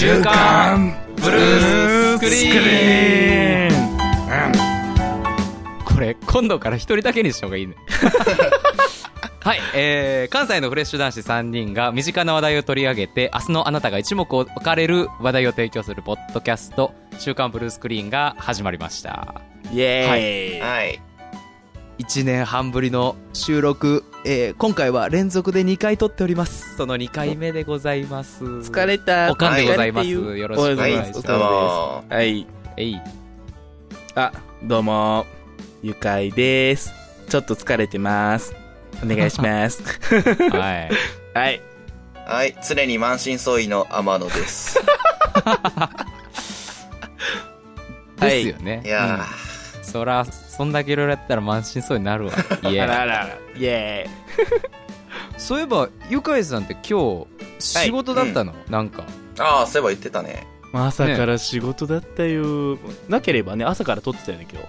週刊ブルースクリーン。これ今度から一人だけにした方がいいね。はい、えー、関西のフレッシュ男子3人が身近な話題を取り上げて明日のあなたが一目置かれる話題を提供するポッドキャスト「週刊ブルースクリーン」が始まりました。イエーイ、はい。1年半ぶりの収録、えー、今回は連続で2回撮っております。その2回目でございます。疲れた。おかんでございます。よろしくお願いします。はい。えい。あどうも。ゆかいです。ちょっと疲れてます。お願いします。はい。はい。はい。常に満身創痍の天野です。ですよね、い。やうんそらそんだけいろいろやったら満身創痍になるわ。いあらやあらあら。イエ そういえばゆかいさんって今日仕事だったの、なんか。ー。ああ、そういえば言ってたね。ーイ朝から仕事だったよ、なければね朝から撮ってたよね今日。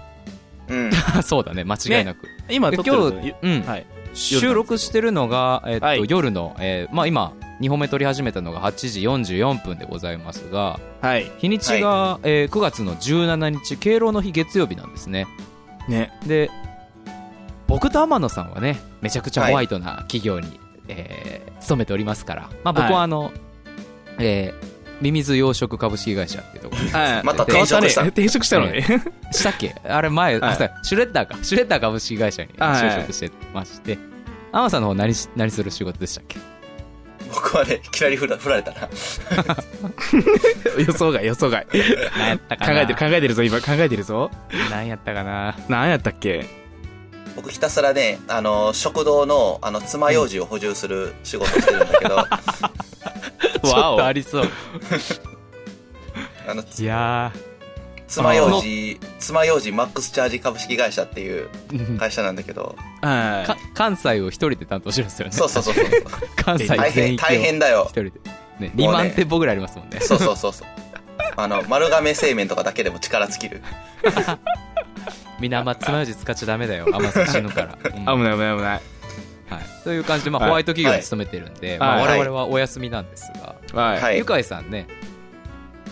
うん。そうだね間違いなく、で今撮ってる今のゆうん。はい。収録してるのが、えっとはい。夜の、えーまあ、今2本目撮り始めたのが8時44分でございますがはい。日にちが、えー9月の17日敬老の日月曜日なんですね。ね。で僕と天野さんはねめちゃくちゃホワイトな企業に、えー勤めておりますから、まあ、僕はい。はあの、えーミミズ養殖株式会社っていうとこはい。また転職した。転職したのね。したっけ？あれ前、はい。シュレッダーか。シュレッダー株式会社にはい就職してまして、天野さんの方何し何する仕事でしたっけ？僕はね、いきなり振ら振られたな。予想外予想外。考何やったかな。えてる考えてるぞ今。考えてるぞ。何やったかな。何やったっけ？僕ひたすらね、あの、食堂の、あの、爪楊枝を補充する仕事をしてるんだけど、あちょっとありそう。の、いや爪楊枝、爪楊枝マックスチャージ株式会社っていうー会社なんだけど、はか関西を一人で担当してるんですよね。そうそうそうそう。関西大変、全域を。大変だよ。一。人で、ね、もうね。2万店舗ぐらいありますもんね。そうそうそうそう。あの、丸亀製麺とかだけでも力尽きる。みんなあんま爪楊枝使っちゃダメだよ。甘さ死ぬから、うん。い危ない危ない危ない。はい、という感じで、まあ、はい。ホワイト企業に勤めてるんで、まあ、はい。我々はお休みなんですが、はい、はい。ゆかいさんね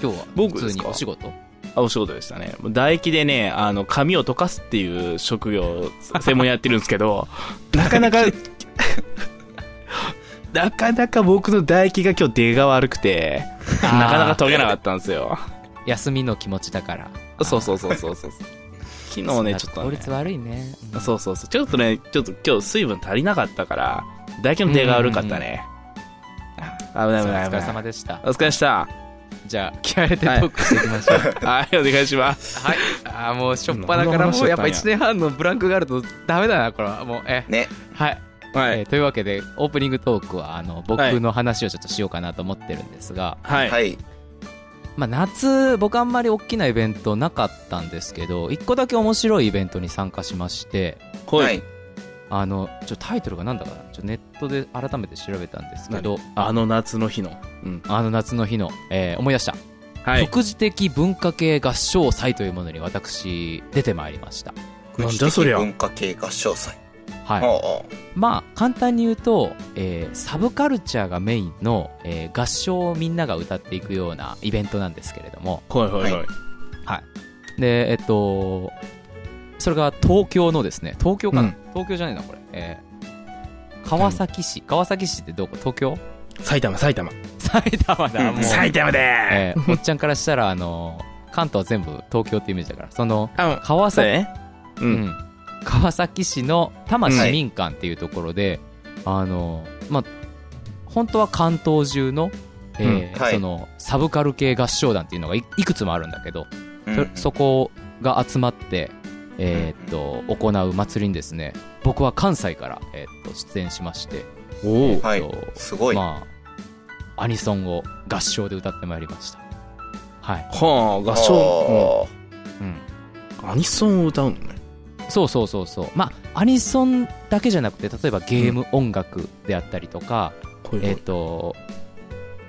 今日は普通にお仕事？あお仕事でしたね。唾液でね、あの、髪を溶かすっていう職業を専門にやってるんですけど、なかなか、なかなか僕の唾液が今日出が悪くて、なかなか溶けなかったんですよ。休みの気持ちだからそうそうそうそうそう。昨日ね、ちょっとね、効率悪いね、うんそうそうそう。ちょっとね、ちょっと今日水分足りなかったから、唾液の出が悪かったね。危ない危ない危ない。お疲れ様でしたお疲れでした。じゃあ気合入れてトークしていきましょう はい、お願いします。はいあーもうしょっぱなからもうやっぱ1年半のブランクがあるとダメだなこれはもうえね。はいはい。えーというわけでオープニングトークはあの僕はいの話をちょっとしようかなと思ってるんですが、はい。はい。まあ、夏僕あんまり大きなイベントなかったんですけど1個だけ面白いイベントに参加しましてははいい。あのちょタイトルがなんだかな？ちょネットで改めて調べたんですけどあの夏の日の。うん。あの夏の日の、えー思い出した、はい。副次的文化系合唱祭というものに私出てまいりましたなんだそりゃ文化系合唱祭。はい、おうおうまあ簡単に言うと、えーサブカルチャーがメインの、えー合唱をみんなが歌っていくようなイベントなんですけれどもはいはいはい。はいでえっとそれが東京のですね東京かな、うん。東京じゃねえなこれ、えー川崎市。川崎市ってどこ？東京？埼玉埼玉。埼玉だ、うん。もう、埼玉でえーおっちゃんからしたらあの関東は全部東京ってイメージだからそのあ川崎、ね。う。うん。ん、川崎市の多摩市民館っていうところで、あのまあ本当は関東中の,、えーうん。はい。そのサブカル系合唱団っていうのがいいくつもあるんだけど、そこが集まって、えーっと行う祭りにですね僕は関西から、えーっと出演しまして、おお。はいえーっとすごい。まあアニソンを合唱で歌ってまいりましたはい、はあ、合唱？うん、うんアニソンを歌うのね。そうそうそうそうまあアニソンだけじゃなくて例えばゲーム音楽であったりとか、えっ、と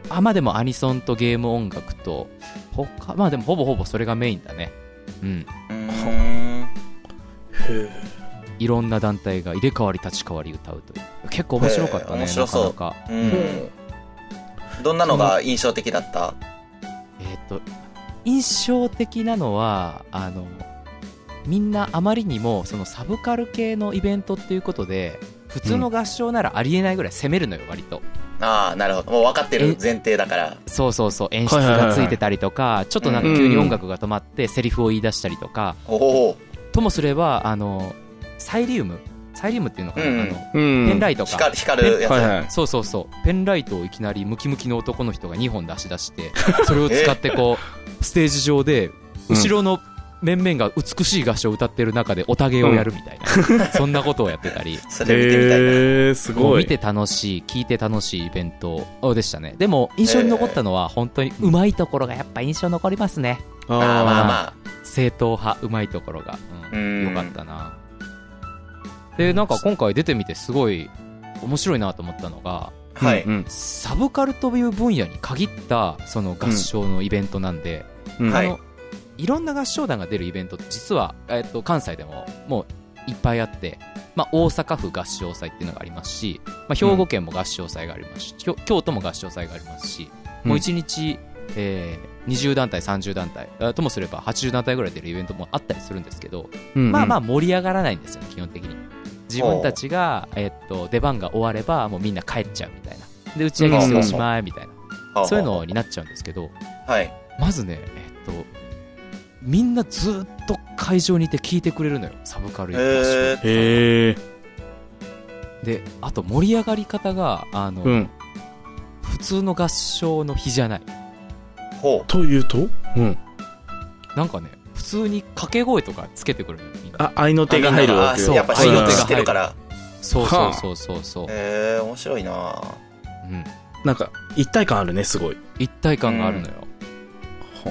あまあでもアニソンとゲーム音楽と他まあでもほぼほぼそれがメインだねうんうーん。いろんな団体が入れ替わり立ち替わり歌うという。結構面白かったね面白そう。なかなか。うん。どんなのが印象的だった？と印象的なのはあのみんなあまりにもそのサブカル系のイベントっていうことで普通の合唱ならありえないぐらい攻めるのよ割と。ああ、なるほど。もう分かってる前提だから。そうそうそう。演出がついてたりとかちょっとなんか急に音楽が止まってセリフを言い出したりとか。おお。ともすればあのサイリウムサイリウムっていうのかな、うんあのうん。ペンライトが光光るやつ。はいはい。そうそうそうペンライトをいきなりムキムキの男の人が2本出し出してそれを使ってこう ステージ上で後ろの面々が美しい合唱を歌ってる中でおたげをやるみたいな、そんなことをやってたりそれ見てみたいな。へえ、すごい。見て楽しい聞いて楽しいイベントでしたねでも印象に残ったのは本当にうまいところがやっぱ印象残りますねあまあまあまあ。正統派うまいところが、ううん。ん、よかったな。でなんか今回出てみてすごい面白いなと思ったのがはい。うん。サブカルという分野に限ったその合唱のイベントなんで、うん。はいあのい。ろんな合唱団が出るイベントって実は、えっと関西でももういっぱいあって、まあ、大阪府合唱祭っていうのがありますし、まあ、兵庫県も合唱祭がありますし、京京都も合唱祭がありますし、もう1日、えー20団体、30団体あともすれば80団体ぐらい出るイベントもあったりするんですけど、うんまあまあ盛り上がらないんですよね基本的に。自分たちが、えっと出番が終わればもうみんな帰っちゃうみたいな。で打ち上げしておしまいみたいな、そういうのになっちゃうんですけどはい。まずねえっとみんなずっと会場にいて聞いてくれるのよ。サブカルへえ。であと盛り上がり方があの、うん。普通の合唱の日じゃない。ほというと？うん。なんかね普通に掛け声とかつけてくるあ、愛のう。手が入るわあけそうやっぱ仕事知ってるから。そうそうそうそうそう、へえー、面白いな。うん、なんか、一体感あるね、すごい。一体感があるのよ、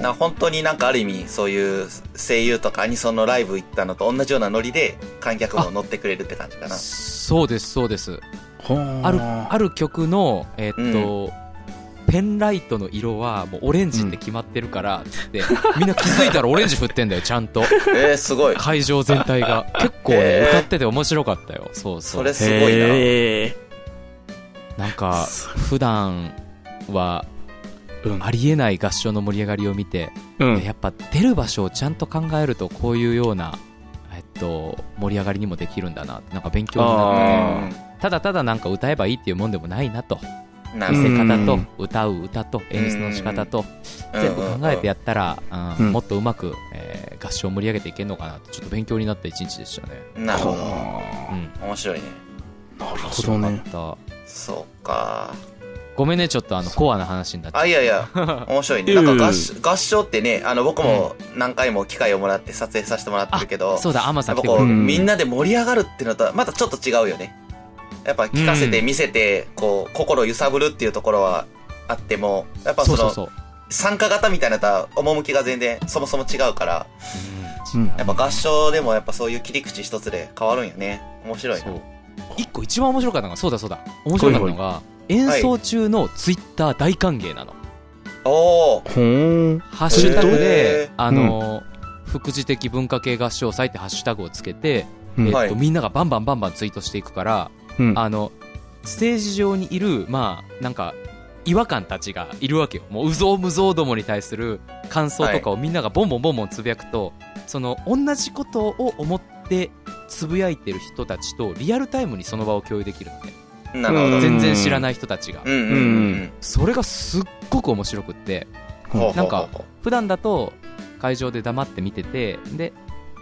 な本当になんかある意味そういう声優とかアニソンのライブ行ったのと同じようなノリで観客も乗ってくれるって感じかな。そうですそうです。あるある曲の、えーっとペンライトの色はもうオレンジって決まってるからつって、みんな気づいたらオレンジ振ってんだよちゃんとえー、すごい。会場全体が結構ね、歌ってて面白かったよそうそそうれすごいな。へえ。なんか普段はうん。ありえない合唱の盛り上がりを見て、うん。やっぱ出る場所をちゃんと考えるとこういうような、えっと、盛り上がりにもできるんだなってなんか勉強になってねただただなんか歌えばいいっていうもんでもないなと見せ。方と歌う歌と演出の仕方と全部考えてやったら、もっとうまく、えー合唱を盛り上げていけるのかなとちょっと勉強になった一日でしたね。なるほど。うん、面白いね。なるほどね。そうか。ごめんねちょっとあのコアな話になっちゃっあ、いやいや、面白いね。うんなんか合唱合唱ってね、あの、僕も何回も機会をもらって撮影させてもらってるけど、たそうだアマさん来てくれるうんみんなで盛り上がるっていうのとはまたちょっと違うよね。やっぱ聞かせて見せて、こう、心揺さぶるっていうところはあっても、やっぱその、そうそうそう。参加型みたいなのとは趣が全然そもそも違うから、うん。うんやっぱ合唱でもやっぱそういう切り口一つで変わるんよね。面白いな。一個一番面白かったのがそうだそうだ。面白かったのが演奏中のツイッター大歓迎なの、おー。ほー。ん。ハッシュタグへでー、あの副次的文化系合唱祭ってハッシュタグをつけて、うん。えっとはい。みんながバンバンバンバンツイートしていくから、うん。あのステージ上にいるまあなんか違和感たちがいるわけよもううぞうむぞうどもに対する感想とかをみんながボンボンボンボンつぶやくと、その同じことを思ってつぶやいてる人たちとリアルタイムにその場を共有できるのねなるほど。うん全然知らない人たちが、うんうんうんうん。それがすっごく面白くってほうほうほうなんか普段だと会場で黙って見ててで、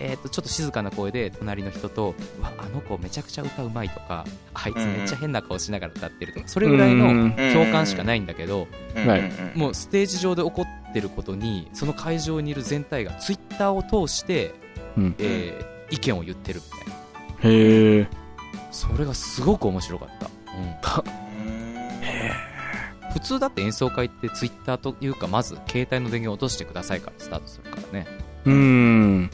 えー、とちょっと静かな声で隣の人と「うわあの子めちゃくちゃ歌うまい」とか「あいつめっちゃ変な顔しながら歌ってる」とかそれぐらいのうん共感しかないんだけどもうステージ上で起こってることにその会場にいる全体がツイッターを通して、うん。えー意見を言ってるみたいな。へえ。それがすごく面白かった、うん、うん普通だって演奏会ってツイッター。というかまず携帯の電源を落としてくださいからスター。トするからねうーん。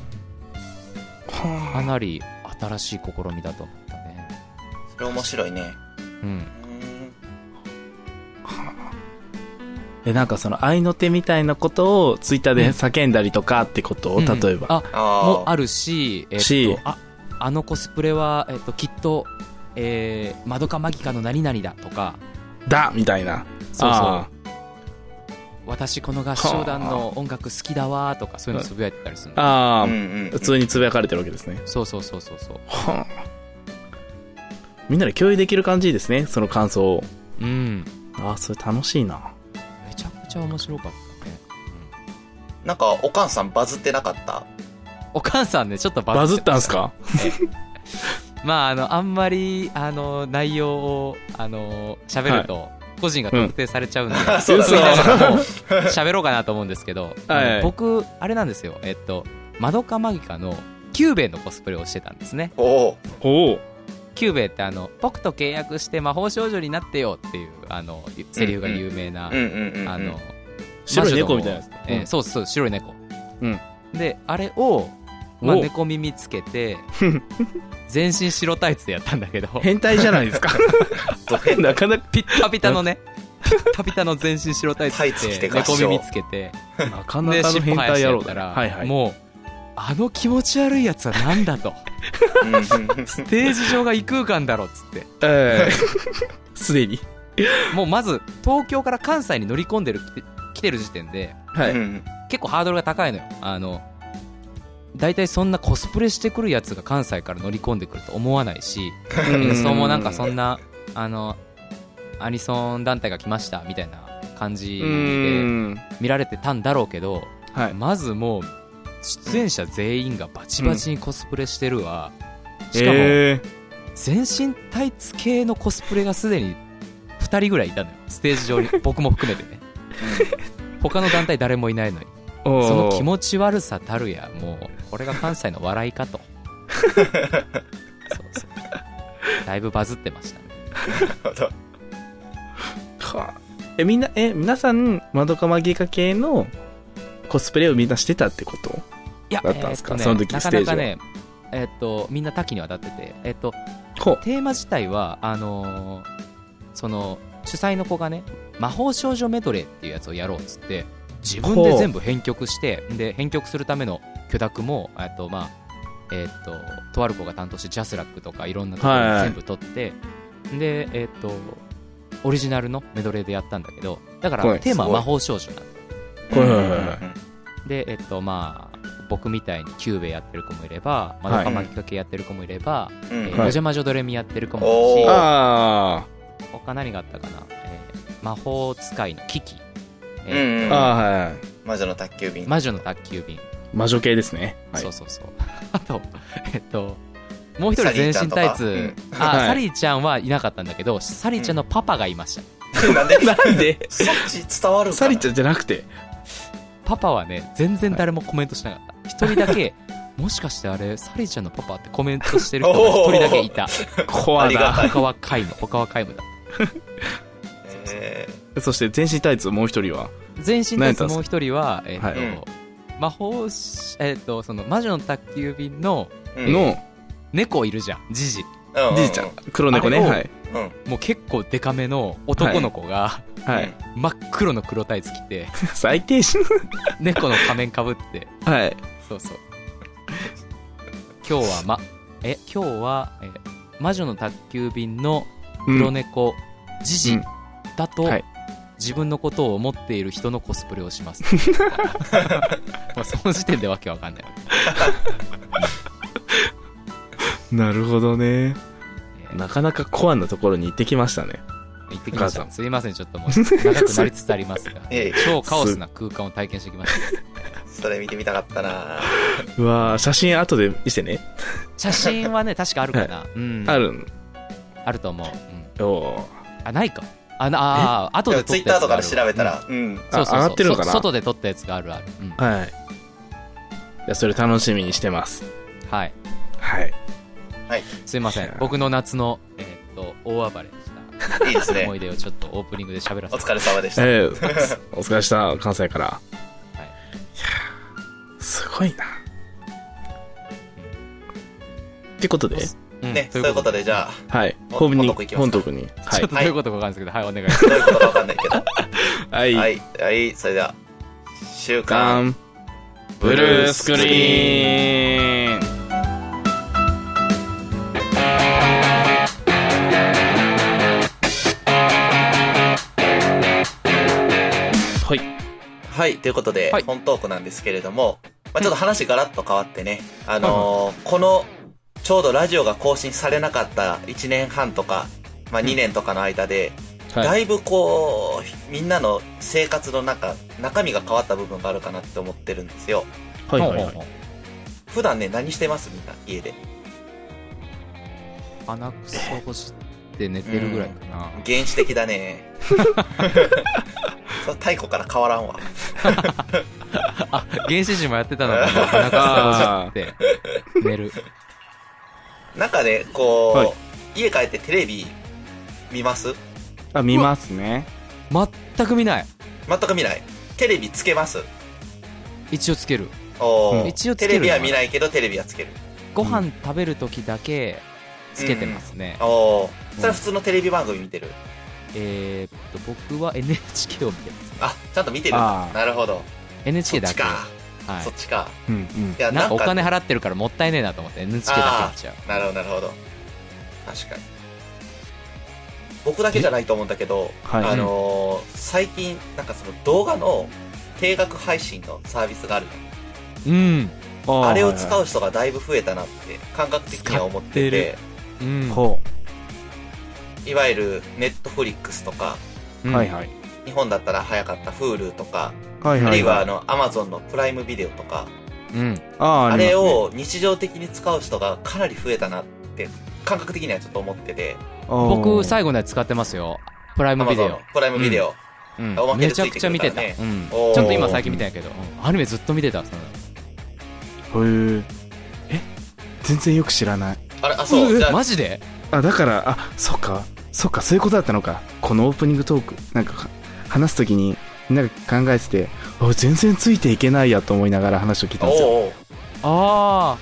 かはなり新しい試みだと思ったね。それ面白いね。うん。うん。え、なんかその愛の手みたいなことをツイッターで叫んだりとかってこと？を、うん。例えば。あもああるし、えっし。と、ああのコスプレは、えっと、きっと、えー、マドカマギカの何々だとか。だみたいな。そうそう。あ私この合唱団の音楽好きだわとかそういうのつぶやいてたりするの。ああ、うんうん普通につぶやかれてるわけですね。そうそうそうそうそう。はあ。みんなで共有できる感じですね、その感想を。うん。ああ、それ楽しいな。めちゃくちゃ面白かったね、なんか、おかんさんバズってなかった？お母さんねちょっとバズった。んすか？まああのあんまりあの内容をあの喋ると、個人が特定されちゃうんで、うだ言いながらもう喋ろうかなと思うんですけど、はい僕あれなんですよ。えっとマドカマギカのキュゥべえのコスプレをしてたんですね。おおおお。キュゥべえってあの僕と契約して魔法少女になってよっていうあのセリフが有名な、白い猫みたいなやつ。えーそうそう白い猫、うん。であれを、まあ、お猫耳つけて 全身白タイツでやったんだけど変態じゃないですか。なかなか、ピッタピタのね ピッタピタの全身白タイツタイツ着着てて合唱猫耳つけてなかなでかの変尻尾生やし態野郎だてやったら、はいはい。もうあの気持ち悪いやつはなんだとステージ上が異空間だろっつってええすでに。もうまず東京から関西に乗り込んでる来てる時点ではい。うん結構ハードルが高いのよあの大体そんなコスプレしてくるやつが関西から乗り込んでくると思わないし演奏もなんかそんなあのアニソン団体が来ましたみたいな感じうでん。見られてたんだろうけどはい。まずもう出演者全員がバチバチにコスプレしてるわ、しかもえ。全身タイツ系のコスプレがすでに2人ぐらいいたのよ。ステージ上に。僕も含めてね。他の団体誰もいないのにその気持ち悪さたるやもうこれが関西の笑いかと。そうそう。だいぶバズってましたね。なるほど。はあ。え、みんな、え、皆さん、まどかマギカ系のコスプレをみんなしてたってこと？いやだったんですか？えーねその時なかステージはなかねえーっとみんな多岐にわたっててえーっと。テーマ自体はあのーその主催の子がね魔法少女メドレーっていうやつをやろうっつって自分で全部編曲してで編曲するための許諾もえっとまあえっととある子が担当して JASRAC とかいろんなところ全部取って、でえっとオリジナルのメドレーでやったんだけどだからはい。テーマは魔法少女なんだ。はい。はいはいはいでえっとまあ僕みたいにキュゥべえやってる子もいればまどかマギカ系やってる子もいれば、うん。うんえーはい。おジャ魔女どれみやってる子もいるしおー。あ他何があったかな、えー魔法使いのキキ、えうん。ーうん。あ。ああ、はいはい。魔女の宅急便。魔女の宅急便、魔女系ですね。はい。そう。そうそう。あとえっともう一人全身タイツ、あ、はい。サリーちゃんはいなかったんだけどサリーちゃんのパパがいました、なんで？なんで？そっち伝わるサリちゃんじゃなくて？パパはね全然誰もコメントしなかった。一人だけ もしかしてあれサリーちゃんのパパってコメントしてる人が一人だけいた。怖だ。ありがたい。他は皆無他は皆無だ。えそして全身タイツもう一人は？全身タイツもう一人はえっと、はいうん魔法しえっとその魔女の宅急便のーうんの、猫いるじゃんジジうんうんじいちゃん。黒猫ね？はい。うんもう結構デカめの男の子が、はい。真っ黒の黒タイツ着て 最低し。猫の仮面かぶってはい。そうそう今日はまえ今日は、え魔女の宅急便の黒猫、ジジうんだと、はい自分のことを思っている人のコスプレをします。まあその時点でわけわかんない、なるほどね。えー。なかなかコアなところに行ってきましたね。行ってきました。すいませんちょっともう長くなりつつありますが。超カオスな空間を体験してきました。それ見てみたかったな。うわー写真後で見せてね。写真はね確かあるかな、うん。あるん。あると思う、うん。おー。あないかあなあー後で撮ツイッターとかで調べたうん。ら、うん。そうそうそう。あ上がってるのかな？そ外で撮ったやつがあるある、うん。はい。じそれ楽しみにしてます。はい。はい。すいません。いや僕の夏のえーっと大暴れしたいいですね。思。い出をちょっとオープニングで喋らせて。お疲れ様でした。ええ。お疲れした、関西から。い。やーすごいな。ってことで、うん。ね、そういうことで、じゃあ、はい。ほ本に本徳に。はいちょっ。とどういうことかわかんないですけど、はい、お願いします。どういうことかわかんないけど。はい。はい、はい、それでは、週ガ刊、ン、ブルースクリーン。はい。はい、ということで、はい本トークなんですけれども、まあちょっと話ガラッと変わってね、あのーこの、ちょうどラジオが更新されなかった1年半とか、まあ2年とかの間で、はい。だいぶこう、みんなの生活の中、中身が変わった部分があるかなって思ってるんですよ。はいはいはい普段ね、何してます？みんな、家で。鼻くそほして寝てるぐらいかな。原始的だね。そう太古から変わらんわ。あ、原始人もやってたのかな鼻くそほして寝る。なんかね、こう、はい家帰ってテレビ見ます？あ、見ますね。全く見ない。全く見ない。テレビつけます？一応つける。おーうん一応つけるテレビは見ないけどテレビはつける。ご飯食べるときだけつけてますね。おーそれは普通のテレビ番組見てる？えーっと、僕は NHK を見てます。あ、ちゃんと見てるあ。ーなるほど。そ NHK だけ。っちか。はそっちか。うんうんい。や、なんかお金ね払ってるからもったいねえなと思って NHK だけ見ちゃう。なるほど、なるほど。確かに。僕だけじゃないと思うんだけど、はいあのー最近、なんかその動画の定額配信のサービスがあるうん。ああれを使う。う人がだいぶ増えたなって感覚的には思っててて、うん。ほいわゆるネットフリックスとか、はいはい。日本だったら早かった Hulu とか、はいはい。あるいはあの Amazon のプライムビデオとか、うん。ああ、れ、を日常的に使う人がかなり増えたなって感覚的にはちょっと思ってて、僕、後最後のやつ使ってますよ。プライムビデオ。プライムビデオ。うんおまけめちゃくくちゃ見てた。うん。ちゃんと今最近見てないけど、うんアニメずっと見てた。そのへえ。え？全然よく知らない。あれ、あ、そう、マジで？あ、だから、あ、そっか。そっか、そういうことだったのか。このオープニングトーク、なんか、話すときに、みんなが考えてて、あ全然ついていけないやと思いながら話を聞いたんですよ。おうおうあ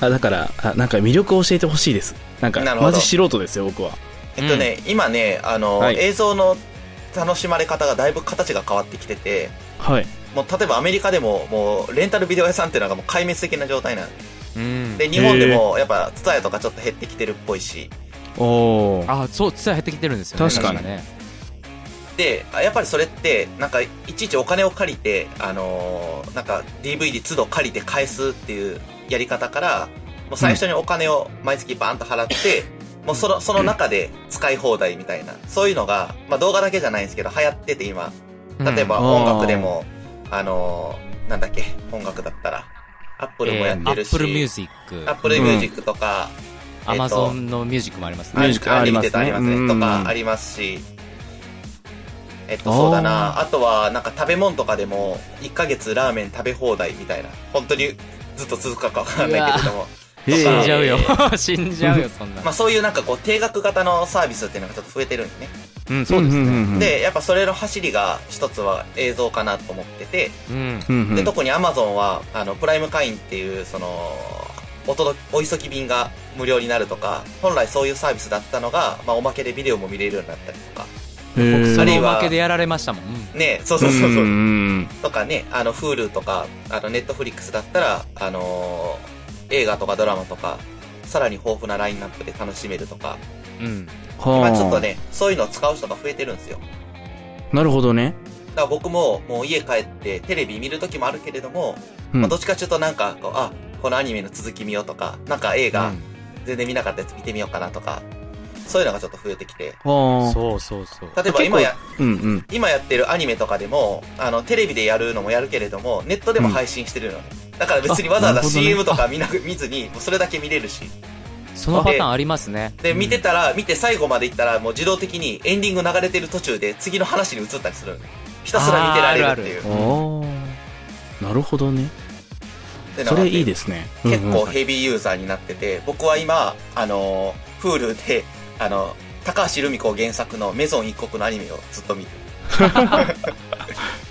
あ、だから、あなんか魅力を教えてほしいです。なんか、マジ素人ですよ、僕は。えっとね、今ね、あの、はい映像の楽しまれ方がだいぶ形が変わってきてて、はい。もう例えばアメリカでも、もうレンタルビデオ屋さんっていうのがもう壊滅的な状態なんで。ー。うん。で、日本でもやっぱ、ツタヤとかちょっと減ってきてるっぽいし、おー。あ、そう、ツタヤ減ってきてるんですよね。確かにね。で、あやっぱりそれって、なんか、いちいちお金を借りて、あのーなんか DVD 都度借りて返すっていうやり方から、もう最初にお金を毎月バーンと払って、もうその、その中で使い放題みたいな、そういうのが、まあ動画だけじゃないんですけど、流行ってて今、例えばうん。音楽でも、あのーなんだっけ、音楽だったら、アップルもやってるし、Apple Music、アップルミュージックとか、えっと Amazon のミュージックもありますね。ミュージックアありますね。ンリミテッドありますね。うん。とかありますし、えっと、そうだな。あとは、なんか食べ物とかでも、1ヶ月ラーメン食べ放題みたいな。本当にずっと続くかかわからないけれども。死んじゃうよえ。死んじゃうよ、そんなまあそういうなんかこう、定額型のサービスっていうのがちょっと増えてるんですね。うん、そうですね。ね、で、やっぱそれの走りが一つは映像かなと思ってて、うん。で、特に Amazon は、あの、プライム会員っていう、その、お届お急ぎ便が無料になるとか、本来そういうサービスだったのが、まあおまけでビデオも見れるようになったりとか、僕、そあるいはのおまけでやられましたもん。うんね、そうそうそうそう。とかね、あの、Hulu とか、あの、Netflix だったら、あのー映画とかドラマとか、さらに豊富なラインナップで楽しめるとか、うん。はあ今ちょっとね、そういうのを使う人が増えてるんですよ。なるほどね。だから僕も、もう家帰ってテレビ見る時もあるけれども、うんまあ、どっちかっていうとなんかこう、あ、このアニメの続き見ようとか、なんか映画、うん全然見なかったやつ見てみようかなとか、そういうのがちょっと増えてきて、はあそうそうそう。例えば今や、うんうん。今やってるアニメとかでも、あの、テレビでやるのもやるけれども、ネットでも配信してるのね。だから別にわざわざ CM とか見なく、見ずに、もうそれだけ見れるし。そのパターンありますね。で、うん見てたら、見て最後まで行ったら、もう自動的にエンディング流れてる途中で次の話に移ったりするのね。ひたすら見てられるっていう。おなるほどね。でそれいいですね。結構うんうんヘビーユーザーになってて、僕は今、あの、Hulu で、あの、高橋留美子原作のメゾン一国のアニメをずっと見てる。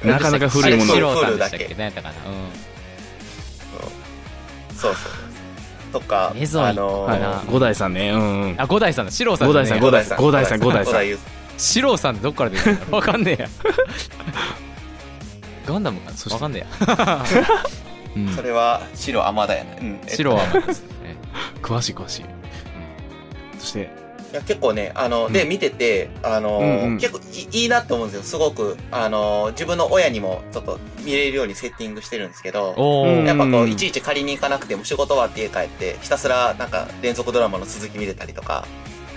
なかなか古いものあれシローさんでだけ？け何やったかな？そうそう。とか、メゾン五代さんね。うん。あ、五代さんだ。シローさん五代さん、よ五代さん、五代さん、五代さん。代シローさんってどっから出てるの？わかんねえや。ガンダムかな？わかんねえや。うんそれは白甘だよね。うん。えっとシローはですね。詳しい詳しい。そして、いや結構ね、あの、で、見てて、あの、うんうん結構いいいなって思うんですよ。すごく、あの、自分の親にもちょっと見れるようにセッティングしてるんですけど、やっぱこう、いちいち借りに行かなくても仕事終わって家帰って、ひたすらなんか連続ドラマの続き見れたりとか、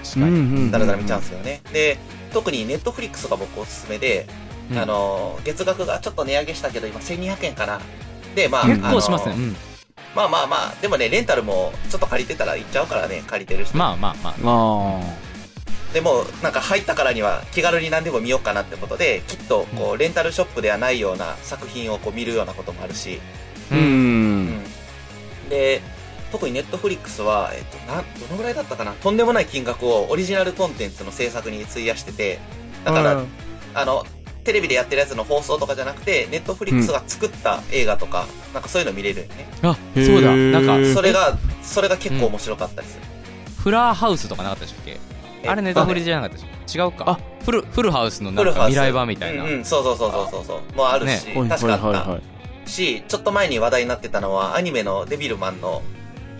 確かに。だらだら見ちゃうんですよね。で、特にネットフリックスが僕おすすめで、うんあの、月額がちょっと値上げしたけど、今1200円かな。で、まあ、結構しますね。あのうん。まあまあまあ、でもね、レンタルもちょっと借りてたら行っちゃうからね、借りてる人。まあまあまあ。あでも、なんか入ったからには気軽に何でも見ようかなってことで、きっと、こう、レンタルショップではないような作品をこう見るようなこともあるし、あ。う。うんん。で、特にネットフリックスは、えっと、なん、どのぐらいだったかな？とんでもない金額をオリジナルコンテンツの制作に費やしてて、だから、あの、テレビでやってるやつの放送とかじゃなくて、ネットフリックスが作った映画とか、なんかそういうの見れるよね。あ、そうだ。なんか、それが、それが結構面白かったりする。フラーハウスとかなかったでしたっけ？えあれネタフリじゃなかったでしょ違うかあフルフルハウスのなんか未来版みたいな、うんうん、そうそうそうそうそうそう。もうあるし、確かあった。はいはいはい。し、ちょっと前に話題になってたのは、アニメのデビルマンの、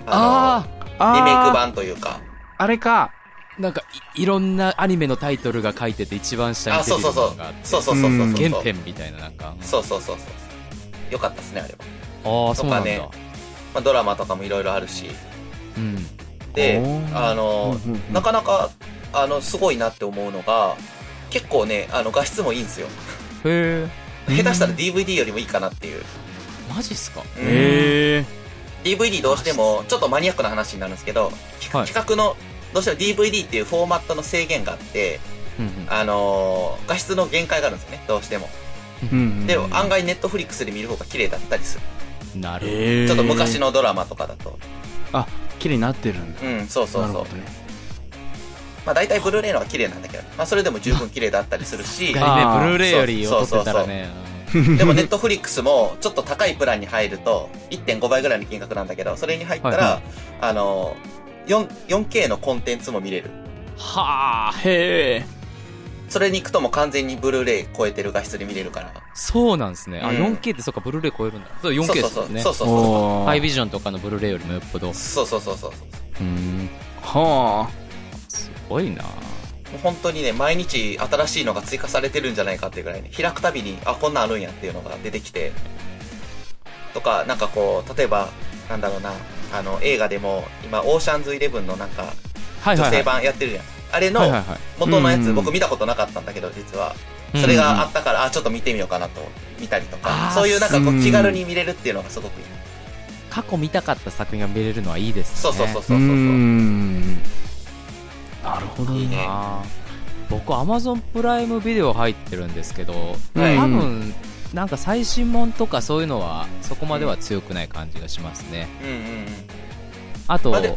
ああの、リメイクあ版というか、あれか。あなんかいいろんなアニメのタイトルが書いてて一番下にあ、デビそうそうそうルマンがあっ。てそうそうそうそうそう。原点みたいななんかそうそうそうそう。よかったですね、あれは。ああそうなんだ、とかねまあ、ドラマとかもいろいろあるし。うんであの、うんうんうんなかなか、あの、すごいなって思うのが、結構ね、あの、画質もいいんですよ。へえ下手したら DVD よりもいいかなっていう。マジっすか？うんへえ。DVD どうしても、ちょっとマニアックな話になるんですけど、はい企画の、どうしても DVD っていうフォーマットの制限があって、うんあのー画質の限界があるんですよね、どうしても。うんで、案外ネットフリックスで見る方が綺麗だったりする。うんなるほど。ちょっと昔。のドラマとかだと。あ、綺麗になってるんだ。うん、そうそうそうなるほ。どね。まあ大体ブルーレイの方が綺麗なんだけど、まあそれでも十分綺麗だったりするし、ねブルーレイより劣ってたらねでもネットフリックスもちょっと高いプランに入ると1.5倍ぐらいの金額なんだけど、それに入ったら、はいはあの、4 4K のコンテンツも見れる。はあへえ。それに行くともう完全にブルーレイ超えてる画質で見れるから。そうなんですね。あ、うん。4K ってそっかブルーレイ超えるんだ。そう 4K ですね。そうそうそう。ハイビジョンとかのブルーレイよりもよっぽど。うそうそうそうそうそう。ーん。はすごいな。本当にね、毎日新しいのが追加されてるんじゃないかっていうぐらいね、開くたびに、あ、こんなんあるんやっていうのが出てきて、とか、なんかこう、例えば、なんだろうな、あの、映画でも、今、オーシャンズイレブンのなんか、女性版やってるじゃん。あれの元のやつ、うん僕見たことなかったんだけど、実は。それがあったから、あ、ちょっと見てみようかなと、見たりとか、そういうなんかこううん気軽に見れるっていうのがすごくいい。過去見たかった作品が見れるのはいいですねそうそうそうあ。そううそう。ん。なるほどいいね僕アマゾンプライムビデオ入ってるんですけど、はい多分なんか最新もんとかそういうのはそこまでは強くない感じがしますねうんうんうん。あと、まあで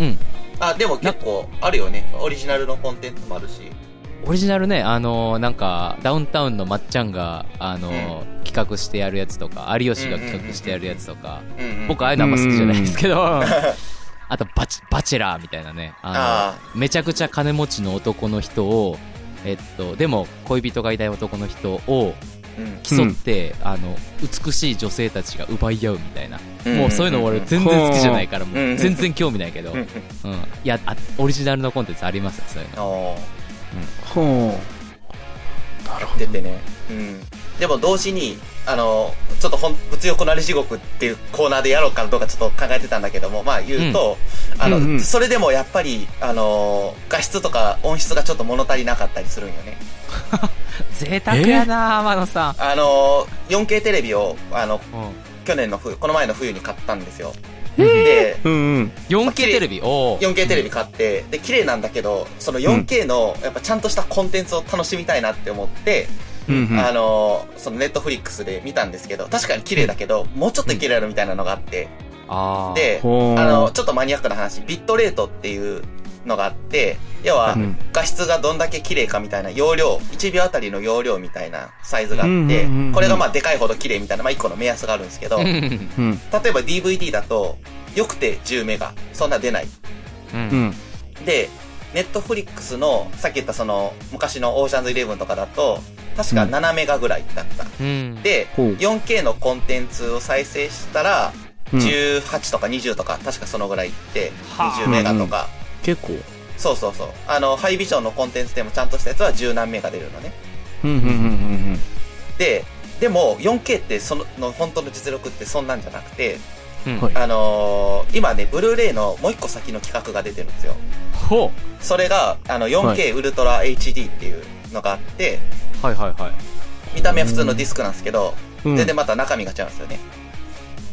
うんあ、でも結構あるよね。オリジナルのコンテンツもあるし。オリジナルねあのーなんかダウンタウンのまっちゃんがあのー企画してやるやつとか有吉が企画してやるやつとか、うんうん。僕ああいうのあんま好きじゃないですけど、あとバチ、バチェラーみたいなね。あの、あめちゃくちゃ金持ちの男の人を、えっと、でも恋人がいない男の人をうん競って、あの、美しい女性たちが奪い合うみたいな。うんもうそういうの俺全然好きじゃないから、もうんう全然興味ないけど、うん。うんうんいやあ、オリジナルのコンテンツありますよ、そういうの。おーほやっててね。うん。でも同時に、あの、ちょっとほん、物欲なり地獄っていうコーナーでやろうかどうかちょっと考えてたんだけども、まあ言うと、あの、うんうんそれでもやっぱり、あの、画質とか音質がちょっと物足りなかったりするんよね。贅沢やな天野さん。あの、4K テレビを、あの、うん去年の冬、この前の冬に買ったんですよ。で、う。うんうん。4K テレビ？おー 4K テレビ買って、で、綺麗なんだけど、その 4K の、やっぱちゃんとしたコンテンツを楽しみたいなって思って、うんうん。あの、そのネットフリックスで見たんですけど、確かに綺麗だけど、もうちょっといけるやろみたいなのがあって、で、あの、ちょっとマニアックな話、ビットレートっていうのがあって、要はうん、画質がどんだけ綺麗かみたいな容量、1秒あたりの容量みたいなサイズがあってこれがまあでかいほど綺麗みたいな、まあ1個の目安があるんですけど、うん例うん。えば DVD だと、よくて10メガ、そんな出ない。で、ネットフリックスの、さっき言ったその、昔のオーシャンズイレブンとかだと、確かうん7メガぐらいだった。うん。で、ほう 4K のコンテンツを再生したら、うん18とか20とか、確かそのぐらいいって、はあ20メガとか。結構。そうそうそう。あの、ハイビジョンのコンテンツでもちゃんとしたやつは十何メガ出るのね。うんうんうんうんで、でも 4K ってそのの本当の実力ってそんなんじゃなくて、うんはいあのー今ね、ブルーレイのもう一個先の企画が出てるんですよ。ほそれが、あの、は 4K ウルトラ HD っていうのがあって、うはいはいはい見た目は普通のディスクなんですけど、うん。全然また中身が違うんですよね。で、ほ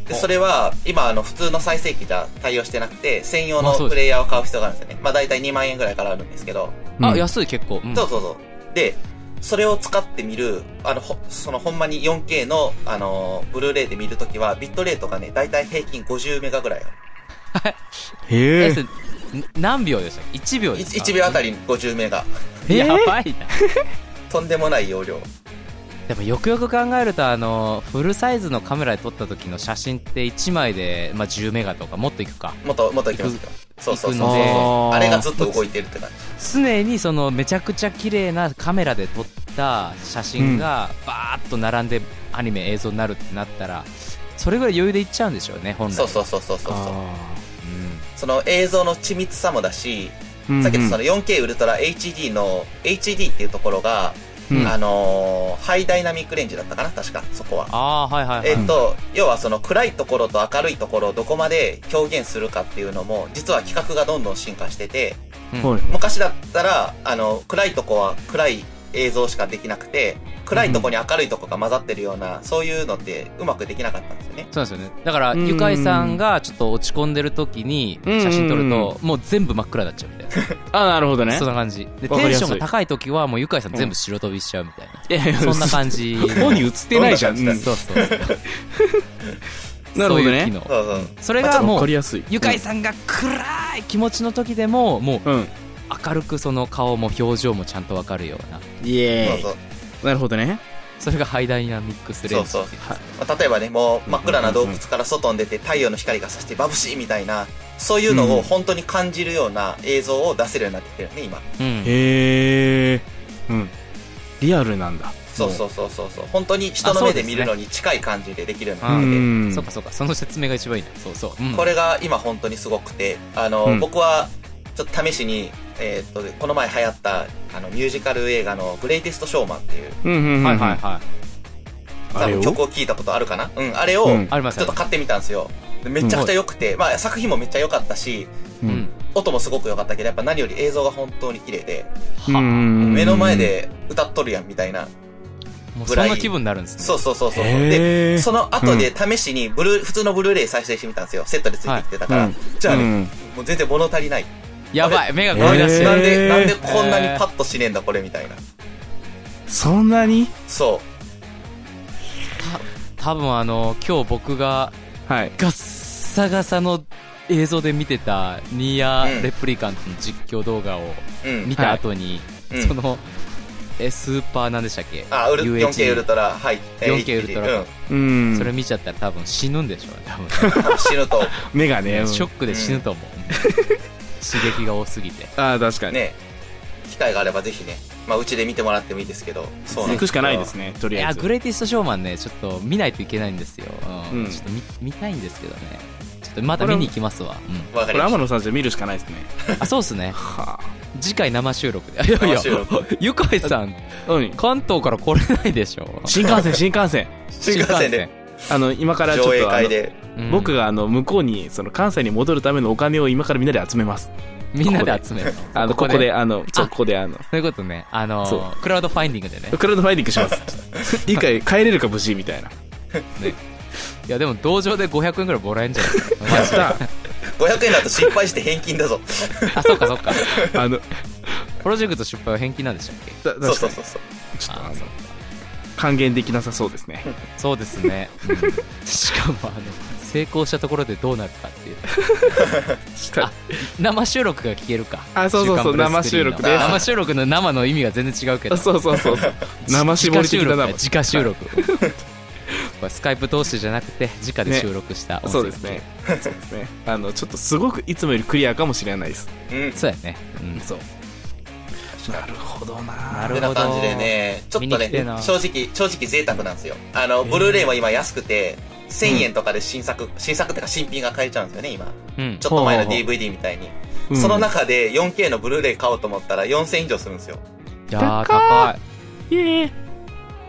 うそれは、今、あの、普通の再生機じゃ対応してなくて、専用のプレイヤーを買う必要があるんですよね。まあ、大体2万円ぐらいからあるんですけど、うんあ安い結構うんそうそうそう。で、それを使って見る、あの、ほそのほんまに 4K の、あのーブルーレイで見るときは、ビットレートがね、大体平均50メガぐらいある。へえ何秒でしたっけ ?1 秒ですか？1, 秒あたり50メガ。えやばいなとんでもない容量。でもよくよく考えるとあのフルサイズのカメラで撮った時の写真って1枚で、まあ、10メガとかもっといくかもっと、もっといきますよ。そうそうそうあれがずっと動いてるって感じ。常にそのめちゃくちゃ綺麗なカメラで撮った写真がバーッと並んでアニメ映像になるってなったらそれぐらい余裕でいっちゃうんでしょうね本来そうそうそうそうそうそう。うんその映像の緻密さもだし、うんさっきのその 4K ウルトラ HD の HD っていうところが、うん。あのーハイダイナミックレンジだったかな確か、そこは。あはいはいはい、えっと、要はその暗いところと明るいところをどこまで表現するかっていうのも、実は企画がどんどん進化してて、うん。はい。昔だったら、あの、暗いとこは暗い映像しかできなくて、暗いとこに明るいとこが混ざってるような、そういうのってうまくできなかったんですよね。そうなんですよねだからうんゆかいさんがちょっと落ち込んでる時に写真撮るうんともう全部真っ暗になっちゃうみたいなあ、なるほどねそん。な感じでテンションが高い時はもうゆかいさん全部白飛びしちゃうみたいな、いやいやそんな感じここに映ってないじゃん。どんなうんそうそうそうなるほどね。そういう機能そうそう。それがもうかりやすい。ゆかいさんが暗い気持ちの時でももううん。明るくその顔も表情もちゃんとわかるようなイエーイ。そうそう。なるほどね。それがハイダイナミックスレンジそうっていまあ、例えばね、もう真っ暗な洞窟から外に出て太陽の光がさして眩しいみたいな、そういうのを本当に感じるような映像を出せるようになってきてるね、今。うんへえ。うん。リアルなんだ。そうそうそうそうそう。本当に人の目で見るのに近い感じでできるようになあってて、うんそうかそうかその説明が一番いいなそうそう、うんこれが今本当にすごくて、あの、うん僕はちょっと試しに、えーっと、この前流行ったあのミュージカル映画のグレイテストショーマンっていう、うんうんうん。はいはいはいあれを？多分曲を聴いたことあるかな？うん、あれをちょっと買ってみたんですよ。でめちゃくちゃ良くて、まあ作品もめっちゃ良かったし、ううんん。音もすごく良かったけど、やっぱ何より映像が本当に綺麗で、うんうん目の前で歌っとるやんみたいな。もうそんな気分になるんですねそうそうそうそう。で、その後で試しにブルー、普通のブルーレイ再生してみたんですよ。セットでついてきてたから。はいじゃあね、うんもう全然物足りない。やばい目がなんで、ゴリラしてるなんで、なんでこんなにパッとしねえんだ、これみたいな。そんなに？そ多分あの今日僕がはい。ガッサガサの映像で見てたニーアうんレプリカントの実況動画をう。うん。見た後に、うんそのえスーパーなんでしたっけ？あ、ウル UHD 4K ウルトラ、はい。えー 4K ウルトラうん。それ見ちゃったら多分死ぬんでしょうね多分うん。死ぬと。目がね。うんショックで死ぬと思う、刺激が多すぎてああ、確かに。ね。機会があればぜひね、まあ、うちで見てもらってもいいですけど。そう行くしかないですね、とりあえず。いやグレイティストショーマンねちょっと見ないといけないんですよ、うんうんちょっと見見たいんですけどねちょっとまた見に行きますわ、うんわかりました。これ天野さんじゃ見るしかないですね。あそうっすねは次回生収録でいやいやゆかいさんあ。うん。関東から来れないでしょ新幹線、新幹線。新幹線で、あの、今からちょっ上映とあの、会で。うん。僕があの、向こうに、その関西に戻るためのお金を今からみんなで集めます。みんなで集めるあの、ここで、あの、そう、あここであの、そういうことね。あのクラウドファインディングでね。クラウドファインディングします。いいかい、帰れるか無事みたいな。いやでも道場で500円ぐらいもらえんじゃない？やった。500円だと失敗して返金だぞ。あそっかそっか。あの、プロジェクト失敗は返金なんでしたっけ？だそうそうそうそう。ちょっとあの還元できなさそうですね。そうですね、うん。しかもあの成功したところでどうなるかっていうあ生収録が聞けるかあそうそうそう生収録です生収録の生の意味が全然違うけどそうそうそうそう。生絞り的な生。直収録 スカイプ通してじゃなくて直で収録した音声そうですね。そうですね。あの、ちょっとすごくいつもよりクリアかもしれないです。うん。そうやね、うん、そう。なるほどな。なるほど。てな感じでね、ちょっとね正直、正直贅沢なんですよ。あの、ブルーレイも今安くて、1000円とかで新作、新作ってか新品が買えちゃうんですよね、今。うん。ちょっと前の DVD みたいに。うん。その中で 4K のブルーレイ買おうと思ったら4000以上するんですよ。いやー高い。イエー。イ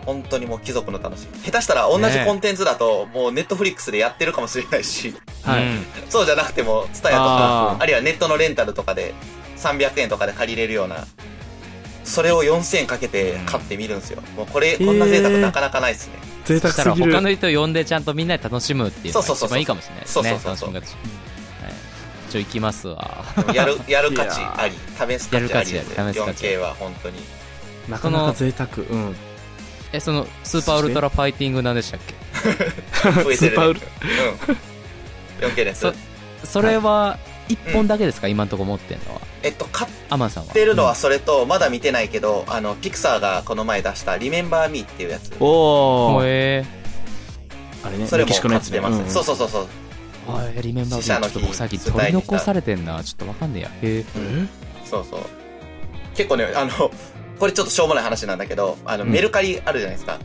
本当にもう貴族の楽しみ。下手したら同じコンテンツだと、もうネットフリックスでやってるかもしれないし、はい。うん。そうじゃなくても、ツタヤとかあるいはネットのレンタルとかで300円とかで借りれるような、それを4000円かけて買ってみるんですよ。もうこれ、こんな贅沢なかなかないですね。贅そしたら沢すぎる。他の人呼んでちゃんとみんなで楽しむっていうのがそうそうそうそう。一番いいかもしれないですね。そうそうそうそう。楽しみ方。はい。ちょ行きますわ。やる、やる価値あり、試す価値ありですやる価値あり試す価値 4K は本当に。なかなか贅沢。うん。えそのスーパーウルトラファイティングなんでしたっけ？増えてる、ね。スーパーウルうん。4K です。そ。それは1本だけですか、今のところ持ってんのは。えっと、買っアマンさんはてるのはそれと、まだ見てないけど、あの、ピクサーがこの前出した、リメンバーミーっていうやつ。うんおおえあれねそれも買ってますね。そうそうそうそう。ー、あリメンバー死者の日。ちょっと僕最近取り残されてんな。ちょっとわかんねえや。へええそうそう。結構ね、あの、これちょっとしょうもない話なんだけど、あの、うん。メルカリあるじゃないですか。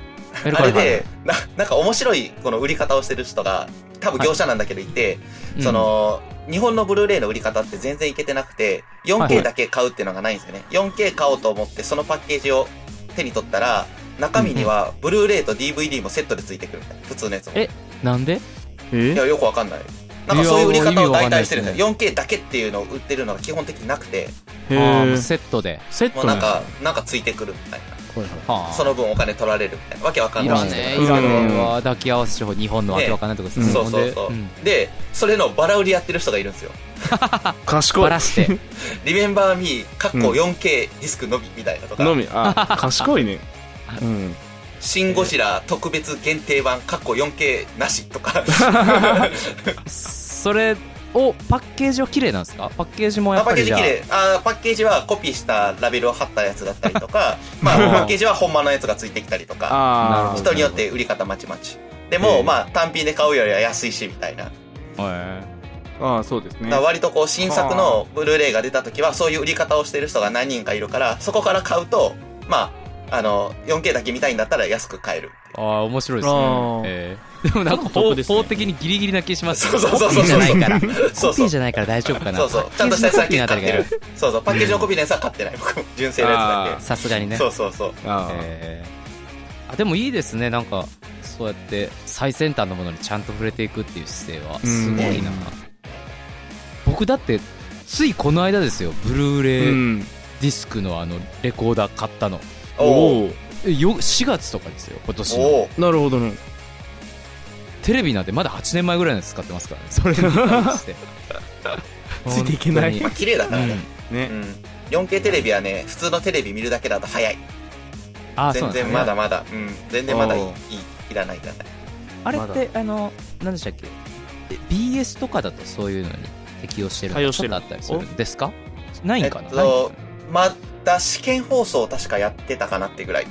メルカリ。あれで、な、なんか面白いこの売り方をしてる人が、多分業者なんだけどいて、うん。その、日本のブルーレイの売り方って全然いけてなくて、はいは 4K いだけ買うっていうのがないんですよね。4K 買おうと思って、そのパッケージを手に取ったら、中身には、ブルーレイと DVD もセットでついてくるみたいな。普通のやつも。えなんで？え？いや、よくわかんない。なんかそういう売り方を大体してるん意だよ。4K だけっていうのを売ってるのが基本的になくて、へセットでセッもうなんかトなんか、なんかついてくるみたいな。はいその分お金取られるみたいな。わけわかんいない。ねテムなんですけどいらねえわ抱き合わせ手法日本のわけわかんないとこですね。ねそうそうそう。ほん。でそれのバラ売りやってる人がいるんですよ。賢い。バラして。リメンバーミー、かっこうん。4K ディスクのみみたいなとか、のみ。あ賢いね。うん。シン・ゴジラ特別限定版、かっこ 4K なしとか、それをパッケージは綺麗なんですか？パッケージもやあパッケーっぱりじゃあ。ジ綺麗。あパッケージはコピーしたラベルを貼ったやつだったりとか、まあ、パッケージは本物のやつがついてきたりとか、人によって売り方まちまち。でえも、えまあ、単品で買うよりは安いし、みたいな。へああそうですね。割とこう新作のブルーレイが出た時はそういう売り方をしてる人が何人かいるからそこから買うとまああの 4K だけ見たいんだったら安く買えるああ面白いですね。ええ。でもなんか法法的にギリギリな気します。そうそうそうそうコピーじゃないから。そうコそう。ピーじゃないから大丈夫かな。そうそう。ちゃんとしたコピーのあたりがるそうそう。パッケージのコピーのやつは買ってない。僕も純正のやつださすがにねけそうそうそう。ああ。えーあでもいいですね。なんかそうやって最先端のものにちゃんと触れていくっていう姿勢は。すごいな。うん僕だってついこの間ですよ。ブルーレイうん。ディスクのあのレコーダー買ったの。おおよ4月とかですよ今年の。なるほどね。テレビなんてまだ8年前ぐらいのやつ使ってますからねそれに対して。ついていけない。本まあ綺麗だからね。当にね。うん。4K テレビはね普通のテレビ見るだけだと早い。あそうなんですね全然まだまだ。うん。全然まだいい。いらないいらない。あれってあの何でしたっけ？え BS とかだとそういうのに適用してるの？対応してる。ちょっとあったりするんですか？ないんかな、えっとまだ試験放送確かやってたかなってぐらい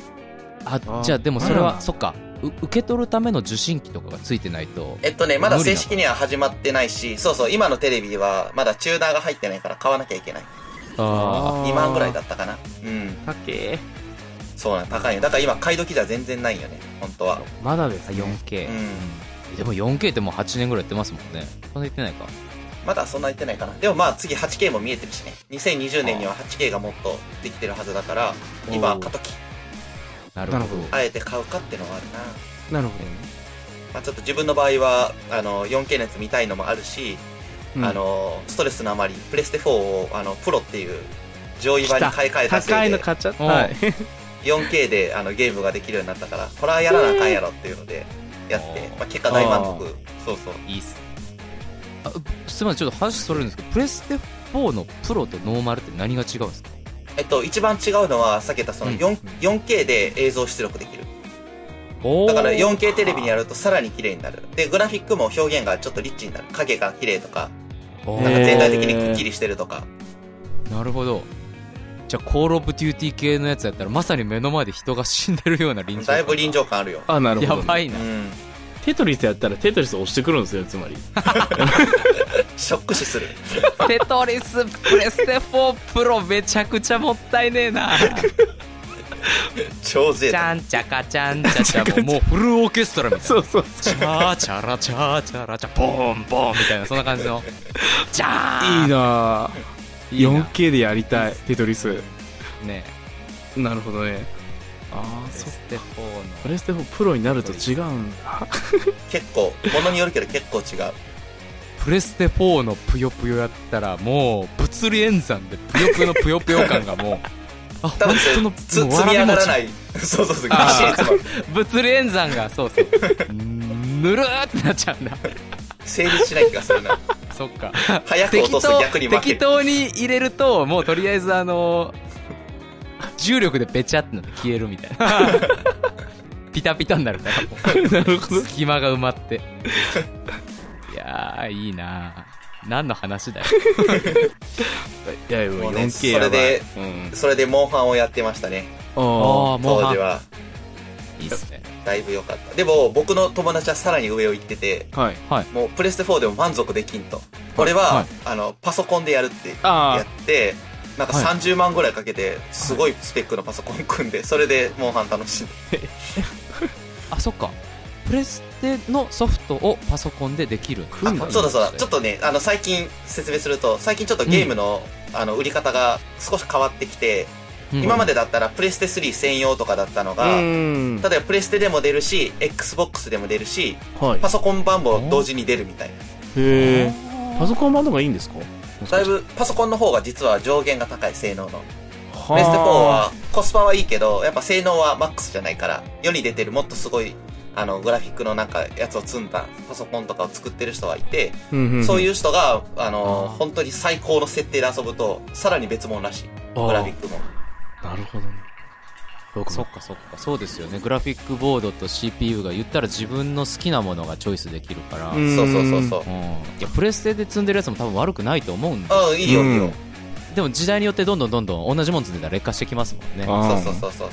ああじゃあでもそれは、うんそっかう受け取るための受信機とかがついてないとえっとね、まだ正式には始まってないし、そうそう、今のテレビはまだチューナーが入ってないから買わなきゃいけない。あ2万ぐらいだったかな。うん。たけそうなん、高いよ。だから今買い時じゃ全然ないよね、本当は。まだですあね 4K、うん。でも 4K ってもう8年ぐらいやってますもんねそんな言ってないかまだそんな言ってないかな。でもまあ次 8K も見えてるしね。2020年には 8K がもっとできてるはずだから、今過渡期。なるほどなるほど。あえて買うかってのはあるな。なるほどね。まあちょっと自分の場合は、あの、4K のやつ見たいのもあるし、うん。あの、ストレスのあまり、プレステ4を、あの、プロっていう上位版に買い替えたせいで。高いの買っちゃった。うん。はい。4K であのゲームができるようになったから、これはやらなあかんやろっていうので、やってまあ、結果大満足。そうそう。いいっす。あすみませんちょっと話それるんですけどプレステ4のプロとノーマルって何が違うんですか？えっと、一番違うのは、さっき言ったそのうん 4, 4K で映像出力できる。だから 4K テレビにやるとさらに綺麗になる。で、グラフィックも表現がちょっとリッチになる。影が綺麗とか、なんか全体的にくっきりしてるとか。なるほどじゃあコールオブデューティー系のやつやったらまさに目の前で人が死んでるような臨場感だいぶ臨場感あるよ。あなるほどねやばいうな、ん。テトリスやったらテトリス押してくるんですよつまり。ショック死する。テトリスプレステ4プロめちゃくちゃもったいねえな。超贅沢。ちゃんちゃかちゃんちゃちゃも。うもうフルオーケストラみたいな。そうそうチャーチャラチャーチャラチャボーンボーンみたいなそんな感じの。ジャーンいいなぁいいな。4K でやりたいテトリス。ね。なるほどねああそっプレステ4のプレステ4プロになると違うんだ結構、ものによるけど結構違う。プレステ4のぷよぷよやったらもう物理演算でぷよぷよのぷよぷよ感がもう あ多分それ本当のつもう積み上がらわない。そうそうそう。物理演算がそうそうぬるーってなっちゃうんだ成立しない気がするな。そっか早く落適当とすと逆に負け適る。当に入れるともうとりあえずあの重力でべちゃってなって消えるみたいな。ピタピタになるから。もなるほう隙間が埋まって。いやーいいな。何の話だよ。いやもうね 4K やばい。それでうん。それでモンハンをやってましたね。あああもう当時は。いいっすね。だいぶ良かった。でも、僕の友達はさらに上を行ってて、あはい。もうプレステ4でも満足できんと。俺は、はい。あの、パソコンでやるってあやって、なんかはい。30万ぐらいかけて、すごいスペックのパソコン組んで、それでモンハン楽し。んで。あそっか。プレステのソフトをパソコンでできる。そうだそうだ。ちょっとね、あの、最近説明すると、最近ちょっとゲームの、あの、売り方が少し変わってきて、今までだったらプレステ3専用とかだったのが、うん。例えばプレステでも出るし、Xbox でも出るし、はい。パソコン版も同時に出るみたいな。へえパソコン版の方がいいんですか？だいぶパソコンの方が実は上限が高い性能の。ププレステ4はコスパはいいけど、やっぱ性能はマックスじゃないから、世に出てるもっとすごい、あの、グラフィックのなんかやつを積んだパソコンとかを作ってる人がいて、そういうう人が、あの本当に最高の設定で遊ぶと、さらに別物らしい。グラフィックも。なるほどねそっかそっか。そうですよね。グラフィックボードと CPU が言ったら自分の好きなものがチョイスできるから、ううん。んそうそうそうそう。いやプレステで積んでるやつも多分悪くないと思うんでうん、いいよ、いいよ。うんでも時代によってどんどんどんどん同じもの積んでたら劣化してきますもんね。そうそうそうそう。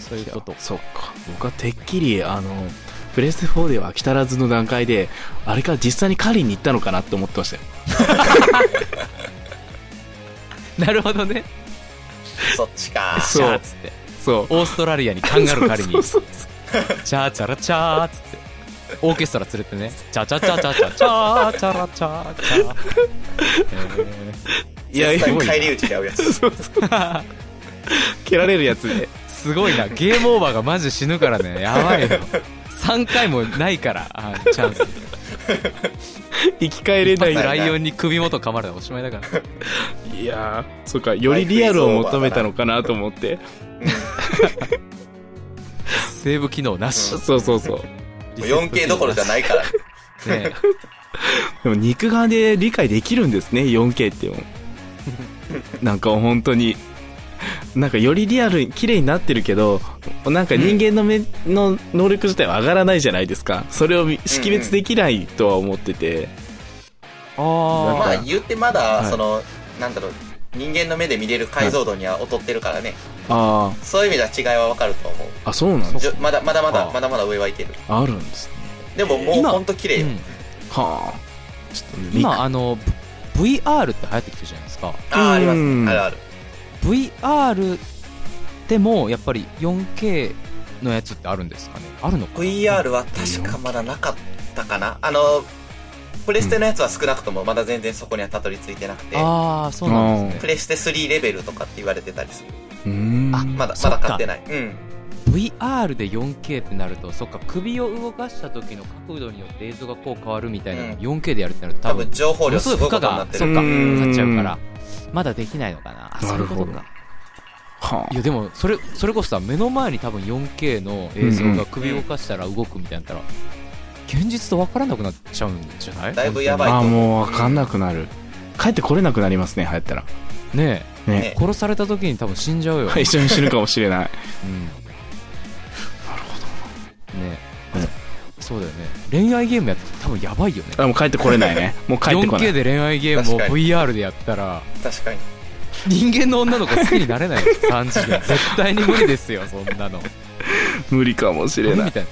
そういうこと。そっか。僕はてっきりあのプレステ4では飽き足らずの段階であれから実際に狩りに行ったのかなって思ってましたよ。なるほどね。そっちか。シャーっつってそう。オーストラリアにカンガルー狩りに。そうそうチャーチャラチャーっつって。オーケストラ連れてね。チャチャチャチャチャチャーチャラチャーチャーいやいや帰り討ちで会うやつ。そうそう蹴られるやつですごいなゲームオーバーがマジ死ぬからねやばいよ3回もないからあチャンス生き返れないライオンに首元噛まれたらおしまいだからいやーそっかよりリアルを求めたのかなと思ってセーブ機能なし、そうそうそう。4K どころじゃないから。ね でも肉眼で理解できるんですね 4K っても。なんか本当に。なんかよりリアルに綺麗になってるけどなんか人間の目の能力自体は上がらないじゃないですか。それをみ識別できないとは思ってて、あまあなんか言ってまだ、はい。その、なんだろう、人間の目で見れる解像度には劣ってるからね。あそういう意味では違いはわかると思う。ああそうなんですじょまだまだまだはあまだまだ上はいける。あるんですねでももう今ほんと綺麗よ。うんはあちょっとね今あの V- VR って流行ってきてるじゃないですかああ、ありますうんね。あるある。VR でもやっぱり 4K のやつってあるんですかね？あるのかな？VR は確かまだなかったかな。あの、プレステのやつは少なくともまだ全然そこにはたどり着いてなくて、ああそうなんですね。プレステ3レベルとかって言われてたりする。うーん。あまだ、まだ買ってない。うん。VR で 4K ってなるとそっか首を動かした時の角度によって映像がこう変わるみたいなのをうん。4K でやるってなると多分多分情報量すごいことになってる。がそっかうんかっちゃうからまだできないのかな。あそういうことなるかはあ。いやでもそれそれこそさ目の前に多分 4K の映像が首を動かしたら動くみたいなったら現実と分からなくなっちゃうんじゃない？だいぶやばいああもう分かんなくなる。帰ってこれなくなりますね流行ったら。ねえ。ねね殺された時に多分死んじゃうよ、一緒に死ぬかもしれない。うん、なるほど。ねえ。そうだよね。恋愛ゲームやって多分やばいよね。あもう帰ってこれないね。もう帰ってこない。4K で恋愛ゲームを VR でやったら。確かに。人間の女の子好きになれないよ。3次元。絶対に無理ですよそんなの。無理かもしれない。みたいな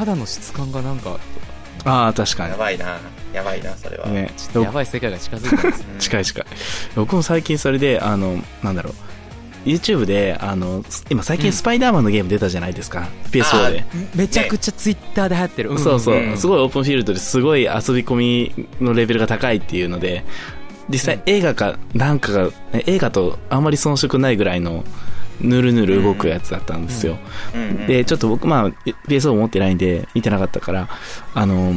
肌の質感がなんかああ確かやばいな。やばいな、それは。にねやばい世界が近づいてますうん 近い近い。僕も最近それであのなんだろう。YouTube であの今最近スパイダーマンのゲーム出たじゃないですか、PS4 で。めちゃくちゃツイッターで流行ってる、んそうそう、うんすごいオープンフィールドですごい遊び込みのレベルが高いっていうので実際映画かなんかが、ね映画とあんまり遜色ないぐらいのぬるぬる動くやつだったんですよ。で、ちょっと僕、まあ、PS4 持ってないんで、見てなかったから、あの、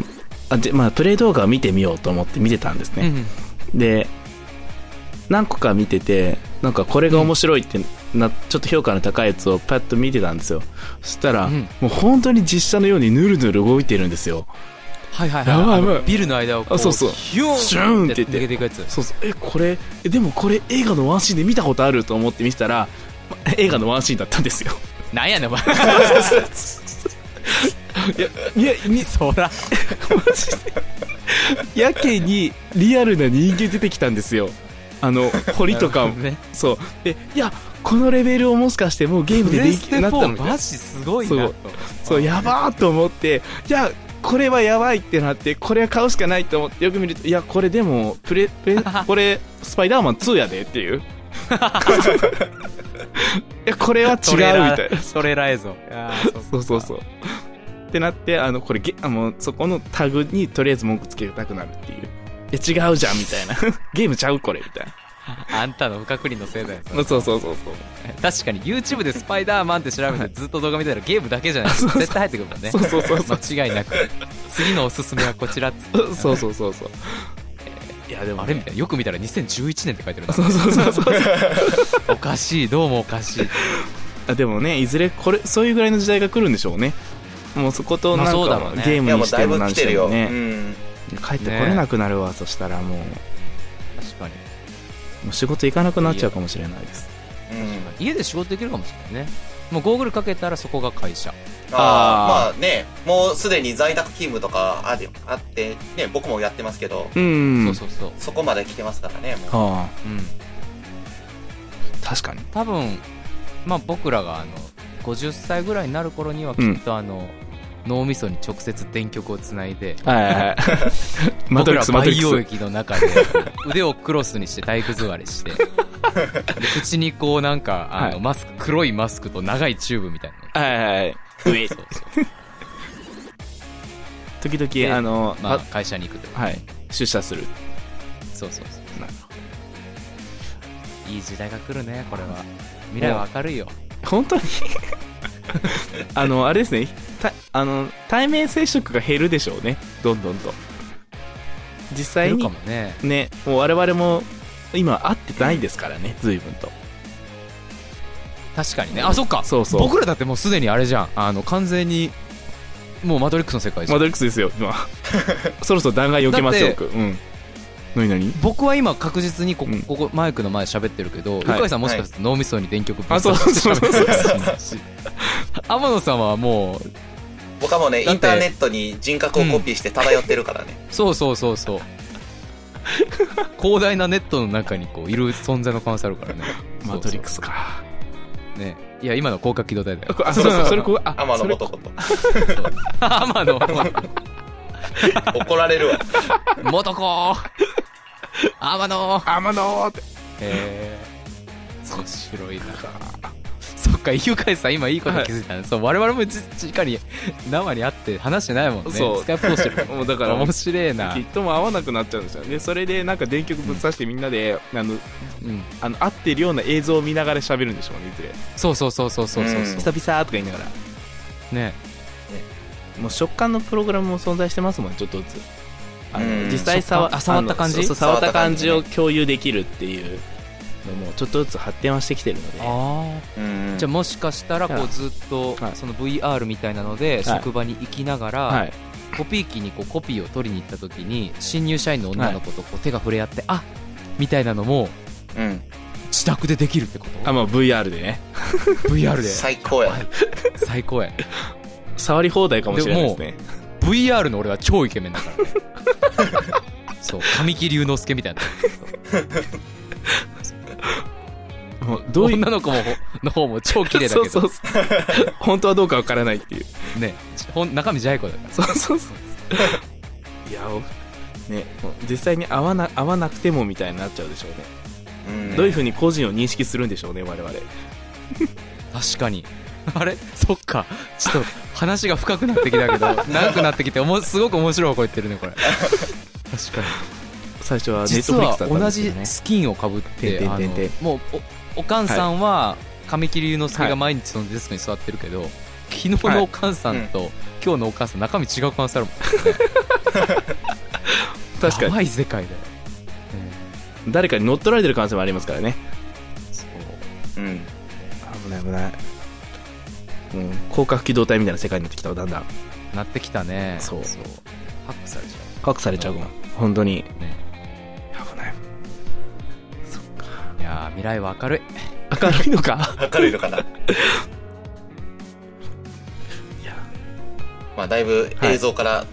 あでまあ、プレイ動画を見てみようと思って見てたんですね。うんで、何個か見てて、なんかこれが面白いってな、ちょっと評価の高いやつをパッと見てたんですよ。そしたら、うん。もう本当に実写のようにぬるぬる動いてるんですよ。はいはいはい。ビルの間をこうあそうそう。ヒューンシューンって言って。抜けていくやつ。そうそう、え、これ、えでもこれ映画のワンシーンで見たことあると思って見てたら、ま映画のワンシーンだったんですよ。なんやねんお前いや、に、そらやけにリアルな人間出てきたんですよ。あの、堀とかも。ねそう。で、いや、このレベルをもしかしてもうゲームでできプレステ4なったのかマジすごいなとそう、やばーと思って、いや、これはやばいってなって、これは買うしかないと思って、よく見ると、いや、これでも、プレ、プレ、これ、スパイダーマン2やでっていう。いや、これは違うみたいな。ートレーラー映像いやーそうそうそう。ってなって、あの、これゲ、あの、そこのタグにとりあえず文句つけたくなるっていう。いや、違うじゃん、みたいな。ゲームちゃうこれ、みたいあんたの不確認のせいだよそれな。そうそうそうそう。確かに YouTube でスパイダーマンって調べてずっと動画見てたらゲームだけじゃない 絶対入ってくるもんねそうそうそうそう。間違いなく次のおすすめはこちらっつってそうそうそうそう。いや、でも、あれみたいなよく見たら2011年って書いてるなそうそうそうそう。おかしいどうもおかしい あでもね、いずれこれ、そういうぐらいの時代が来るんでしょうね。もうそことなんか、ろうねゲームにしてもうだいぶも何してて来るよ。うもね、ん。帰ってこれなくなるわ、そしたらもう、も確かにう仕事行かなくなっちゃうかもしれないです。うん。家で仕事できるかもしれないねもうゴーグルかけたらそこが会社ああ、まあね、もうすでに在宅勤務とかあるあって、ね、僕もやってますけど、うん。そうそうそうそこまで来てますからね、もう。はあ、うん確かに。多分まあ僕らがあの50歳ぐらいになる頃にはきっとあの、脳みそに直接電極をつないではいはいはい。僕ら培養液の中で腕をクロスにして体育座りしてで口にこうなんかあの、はいマスク黒いマスクと長いチューブみたいな。はいはいはい。上。そうそう時で々、あの、まああ会社に行くとはい。出社する。そうそうそうなるいい時代が来るねこれは未来は明るいよ本当に？あの、あれですね。たあの、対面接触が減るでしょうね。どんどんと。実際にねね、もう我々も今会ってないですからね、随分と。確かにね。あそっか。そうそう。僕らだってもうすでにあれじゃん。あの完全にもうマトリックスの世界じゃん。マトリックスですよ、今。そろそろ弾劾避けますよ、だって僕。うん。何何？僕は今確実にここ,、うん。ここマイクの前喋ってるけど、い。鵜飼さんもしかすると脳みそに電極ぶっあそう刺してそうそう喋ってるし天野さんはもう僕はもうね、だってインターネットに人格をコピーして漂ってるからね。そうそうそうそう。広大なネットの中にこういる存在の可能性あるからね。マトリックスか。ね。いや今の広角機動隊だよ。あ、そうそう、それこう、あ、天野元子と。天野怒られるわ。元子。天野。天野って。へえ面白いな。そっかゆかいさん今いいこと気づいたね、そう我々もじ直に生に会って話してないもんね。そう。スカイプ通してる もうだから、面白いな。きっともう合わなくなっちゃうんですよね。それでなんか電極ぶっ刺してみんなで、あの、うん。あの、合ってるような映像を見ながら喋るんでしょうね、いずれ。そうそうそうそうそうそう久々とか言いながら。ね。もう食感のプログラムも存在してますもん、ちょっとずつ。あのうん。実際触った感じ？触った感じを共有できるっていうのもちょっとずつ発展はしてきてるので。じゃあもしかしたらこうずっとはいその VR みたいなので職場に行きながら、はい。コピー機にこうコピーを取りに行った時に新入社員の女の子とこう手が触れ合って、あみたいなのもうん。自宅でできるってこと？あ、まあ VR でね。VR で最高やね。最高や触り放題かもしれないですね。VR の俺は超イケメンだからね そう神木隆之介みたいなもうどういう。女の子もの方も超綺麗だけどそうそうそう。本当はどうかわからないっていう。ねほん中身ジャイ子だからそうそうそう。いや、おね、実際に合わな、合わなくてもみたいになっちゃうでしょうね。うんどういうふうに個人を認識するんでしょうね、我々。確かに あれ？そっかちょっと話が深くなってきたけど長くなってきておもすごく面白いこと言ってるねこれ 確かに最初はネット実はフリックスだったん同じですけどねスキンをかぶってあのもうおおかんさんは神木隆之介が毎日そのデスクに座ってるけど、昨日のおかんさん。と、今日のお母さん中身違う可能性あるもんね。確かに。やばい世界だよ、誰かに乗っ取られてる可能性もありますからね。そう。うん。危ない危ない。うん。広角機動隊みたいな世界になってきたわだんだん。なってきたね。そう。ハックされちゃ隠されちゃうもん本当に。うねいやー未来は明るい。明るいのか？明るいのかな？いやまあ、だいぶ映像から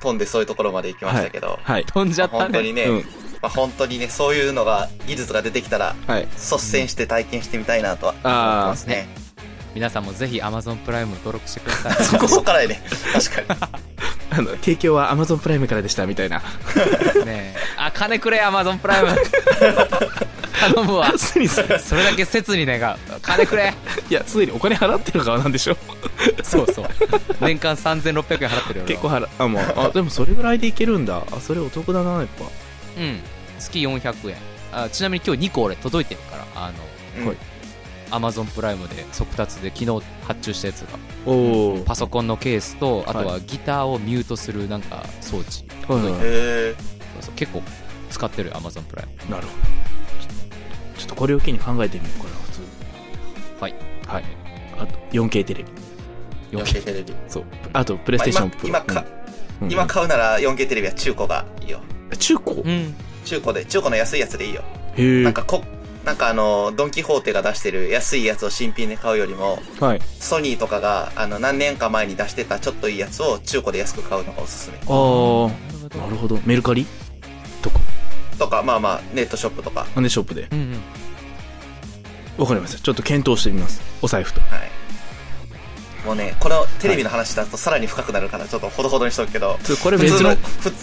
飛んでそういうところまで行きましたけど、はい。飛んじゃったね。本当にね、うん。まあ、本当にね、そういうのが、技術が出てきたら、はい。率先して体験してみたいなとは思ってますね。皆さんもぜひ Amazon プライム登録してください。そ こそこからね、確かに。あの提供は Amazon プライムからでしたみたいな。ねえ。あ金くれ Amazon プライム頼むわ。すでにすそれだけ切に願う。金くれ。いやすでにお金払ってる側なんでしょ。そうそう。年間3600円払ってるよ結構払あもうあでもそれぐらいでいけるんだ。あそれお得だなやっぱ。うん。月400円。あちなみに今日2個俺届いてるからあのうん。はい Amazon プライムで速達で昨日発注したやつが。おおパソコンのケースとあとはギターをミュートするなんか装置、はい結構使ってるよ Amazon プライム。なるほどとこれを機に考えてみようかな普通はい。はい。あと 4K テレビ。4K テレビ。そう。あとプレイステーションプロ、まあ今今かうん。今買うなら 4K テレビは中古がいいよ。うん中古？うん。中古で、中古の安いやつでいいよ。へえ。なんかこ、なんかあの、ドンキホーテが出してる安いやつを新品で買うよりも、はい。ソニーとかが、あの、何年か前に出してたちょっといいやつを中古で安く買うのがおすすめ。ああなるほど。メルカリ？とか、まあまあ、ネットショップとか。アンデショップで？うんうん。わかりました。ちょっと検討してみます。お財布と。はい。もうね、このテレビの話だとさらに深くなるから、ちょっとほどほどにしとくけど、ちょこれ普通の、別のふつ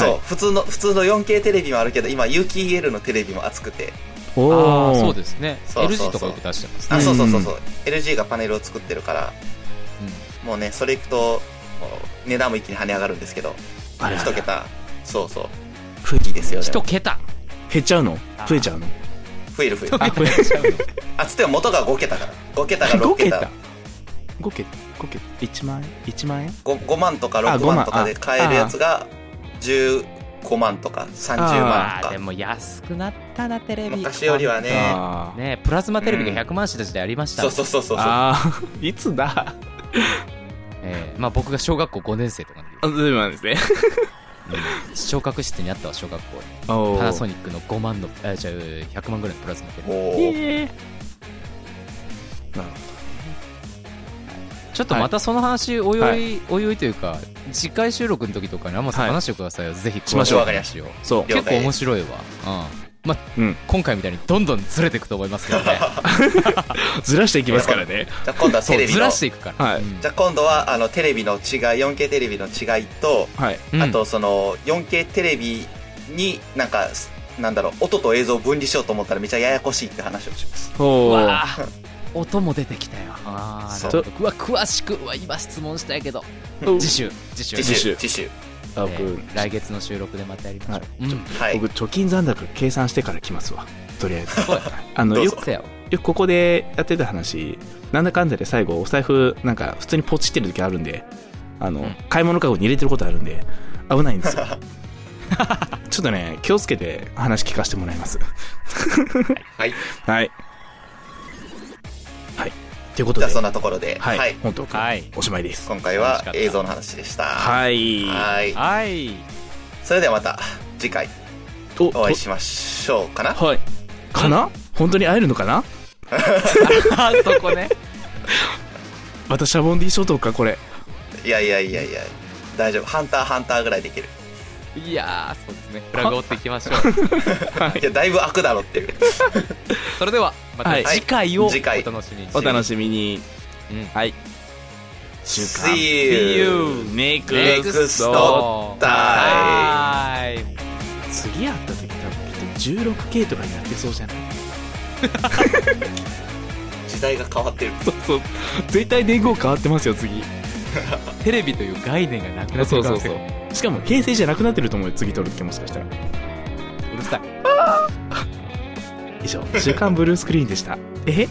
はい。そう、普通の、普通の 4K テレビもあるけど、今、有機 EL のテレビも熱くて、おああーそうですね。そうそうそう。LG とかよく出してますあ、ねそうそうそうそう、LG がパネルを作ってるから、もうね、それいくと、もう値段も一気に跳ね上がるんですけど、あれあれ一桁、そうそう、増えですよね。一桁。減っちゃうの？増えちゃうの？増える増える。あ増えちゃうの？あ、つっても元が5桁から。5桁が6 5桁。桁。5桁。5桁。1万円？1万円？5, 5万とかあ6 5万万とかで買えるやつが15万とか30万とか。でも安くなったなテレビ。昔よりはね。ねプラズマテレビが100万した時代ありました、そうそうそうそうそう。あー。いつだ？えーまあ、僕が小学校5年生とかの時。あそうなんですね昇格室にあったわ小学校に。パナソニックの5万のあじゃあ100万ぐらいのプラズマテレビおー。へー。なるちょっとまたその話おいおい、はい。おいおいというか次回収録の時とかにアマさんはい話してくださいよ、ぜひしましょう。話を。結構面白いわ。うんまあうん。今回みたいにどんどんずれていくと思いますけどね。ずらしていきますからね。じゃあ今度はテレビの。じらしていくから、はい。うん。ゃあ今度はあのテレビの違い 4K テレビの違いと、はい。うん。あとその 4K テレビになんかなんだろう音と映像を分離しようと思ったらめっちゃややこしいって話をします。う。おーわあ。音も出てきたよ。ああそうわ詳しくうわ今質問したいけど。お次週次週。次週週。次週あ僕、えー来月の収録でまたやりましょう、はい。うん。はい。僕貯金残高計算してから来ますわ。とりあえず。あのよくよ。くここでやってた話なんだかんだで最後お財布なんか普通にポチってる時あるんであの、うん。買い物カゴに入れてることあるんで危ないんですよ。ちょっとね気をつけて話聞かせてもらいます。はいはい。はいということで。じゃあそんなところで。はい、はい。本当はい。おしまいです。今回は映像の話でした。はい。はい。はい。それではまた次回おお会いしましょうかな。とはい。かな？本当に会えるのかな？あ そこね。またシャボンディ諸島かこれ。いやいやいやいや。大丈夫。ハンターハンターぐらいできる。いやーそうですね。フラグを追っていきましょう。い。やだいぶ開くだろっていう。それではまたはい。次回をお次回。楽しみに。お楽しみに。うん。はい。週刊 See you Next Time 次会った時多分きっと 16K とかになってそうじゃない？時代が変わってる。そうそう。絶対年号変わってますよ次。テレビという概念がなくなってそうそうそうしかも平成じゃなくなってると思うよ次撮る時もしかしたら。さい以上週刊ブルースクリーンでしたえ？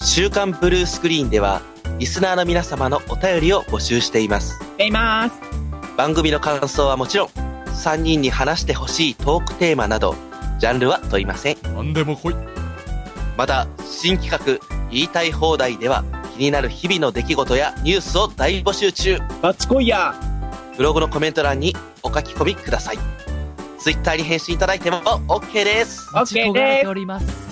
週刊ブルースクリーンでは、リスナーの皆様のお便りを募集しています。います。番組の感想はもちろん、3人に話してほしいトークテーマなど、ジャンルは問いません。何でも来いまた、新企画、言いたい放題では、気になる日々の出来事やニュースを大募集中。バッチコイヤブログのコメント欄にお書き込みください。ツイッターに返信いただいても OK です。ー。オッケーです。おります